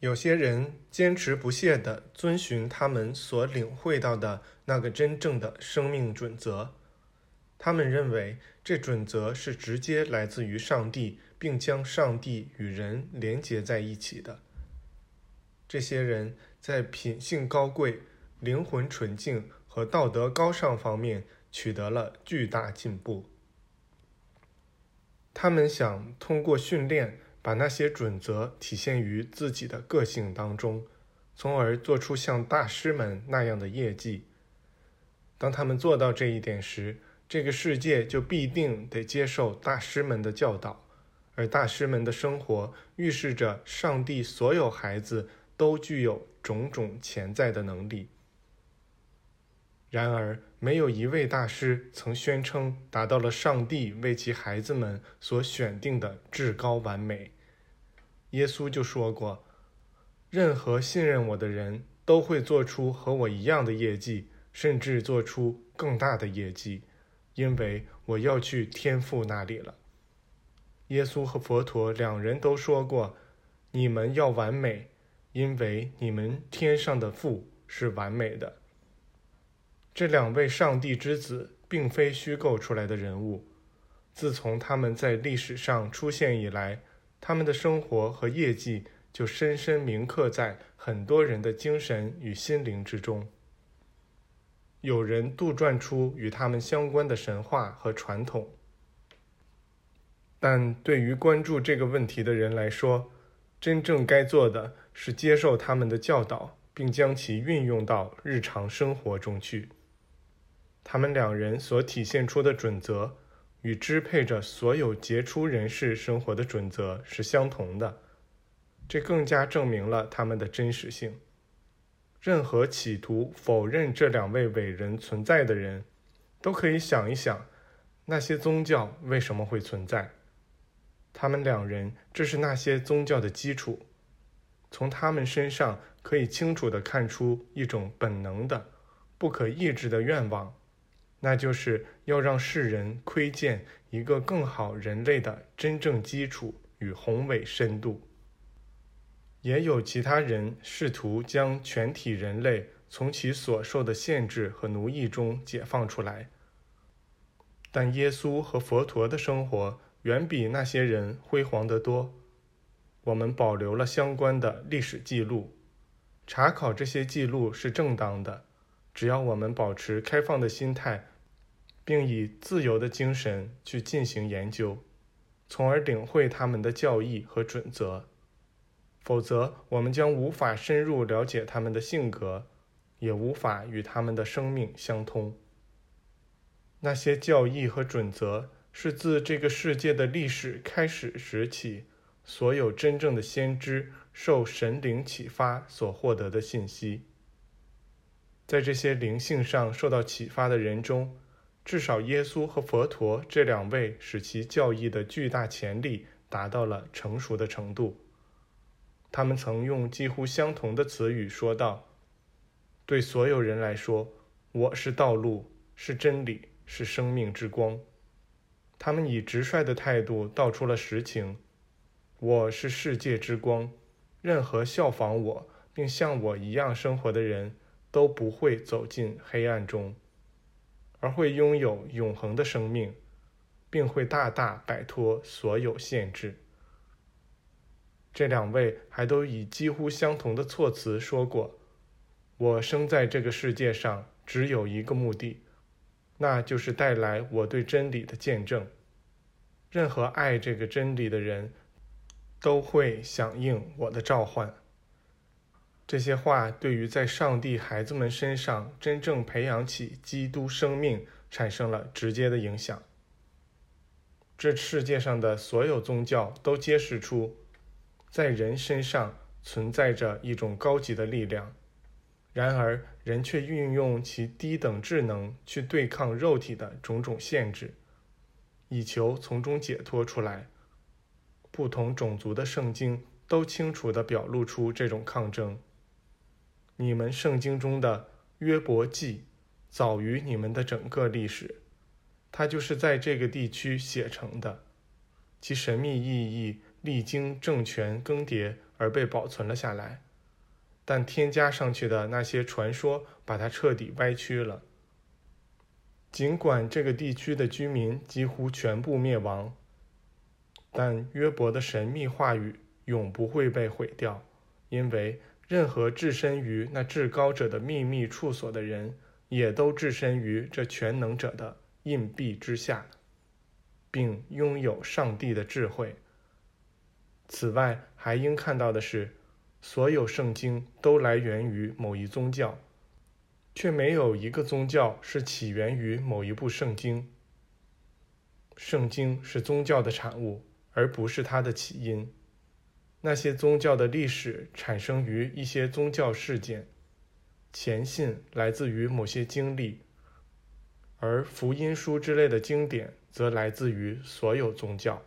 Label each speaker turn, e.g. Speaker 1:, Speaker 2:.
Speaker 1: 有些人坚持不懈地遵循他们所领会到的那个真正的生命准则，他们认为这准则是直接来自于上帝，并将上帝与人连结在一起的。这些人在品性高贵、灵魂纯净和道德高尚方面取得了巨大进步。他们想通过训练。把那些准则体现于自己的个性当中，从而做出像大师们那样的业绩。当他们做到这一点时，这个世界就必定得接受大师们的教导，而大师们的生活预示着上帝所有孩子都具有种种潜在的能力。然而，没有一位大师曾宣称达到了上帝为其孩子们所选定的至高完美。耶稣就说过：“任何信任我的人都会做出和我一样的业绩，甚至做出更大的业绩，因为我要去天父那里了。”耶稣和佛陀两人都说过：“你们要完美，因为你们天上的父是完美的。”这两位上帝之子并非虚构出来的人物，自从他们在历史上出现以来，他们的生活和业绩就深深铭刻在很多人的精神与心灵之中。有人杜撰出与他们相关的神话和传统，但对于关注这个问题的人来说，真正该做的是接受他们的教导，并将其运用到日常生活中去。他们两人所体现出的准则，与支配着所有杰出人士生活的准则是相同的，这更加证明了他们的真实性。任何企图否认这两位伟人存在的人，都可以想一想，那些宗教为什么会存在？他们两人，这是那些宗教的基础。从他们身上可以清楚地看出一种本能的、不可抑制的愿望。那就是要让世人窥见一个更好人类的真正基础与宏伟深度。也有其他人试图将全体人类从其所受的限制和奴役中解放出来，但耶稣和佛陀的生活远比那些人辉煌得多。我们保留了相关的历史记录，查考这些记录是正当的，只要我们保持开放的心态。并以自由的精神去进行研究，从而领会他们的教义和准则。否则，我们将无法深入了解他们的性格，也无法与他们的生命相通。那些教义和准则是自这个世界的历史开始时起，所有真正的先知受神灵启发所获得的信息。在这些灵性上受到启发的人中，至少，耶稣和佛陀这两位使其教义的巨大潜力达到了成熟的程度。他们曾用几乎相同的词语说道：“对所有人来说，我是道路，是真理，是生命之光。”他们以直率的态度道出了实情：“我是世界之光，任何效仿我并像我一样生活的人都不会走进黑暗中。”而会拥有永恒的生命，并会大大摆脱所有限制。这两位还都以几乎相同的措辞说过：“我生在这个世界上只有一个目的，那就是带来我对真理的见证。任何爱这个真理的人，都会响应我的召唤。”这些话对于在上帝孩子们身上真正培养起基督生命产生了直接的影响。这世界上的所有宗教都揭示出，在人身上存在着一种高级的力量，然而人却运用其低等智能去对抗肉体的种种限制，以求从中解脱出来。不同种族的圣经都清楚地表露出这种抗争。你们圣经中的约伯记早于你们的整个历史，它就是在这个地区写成的，其神秘意义历经政权更迭而被保存了下来，但添加上去的那些传说把它彻底歪曲了。尽管这个地区的居民几乎全部灭亡，但约伯的神秘话语永不会被毁掉，因为任何置身于那至高者的秘密处所的人，也都置身于这全能者的硬币之下，并拥有上帝的智慧。此外，还应看到的是，所有圣经都来源于某一宗教。却没有一个宗教是起源于某一部圣经。圣经是宗教的产物，而不是它的起因。那些宗教的历史产生于一些宗教事件，前信来自于某些经历，而福音书之类的经典则来自于所有宗教。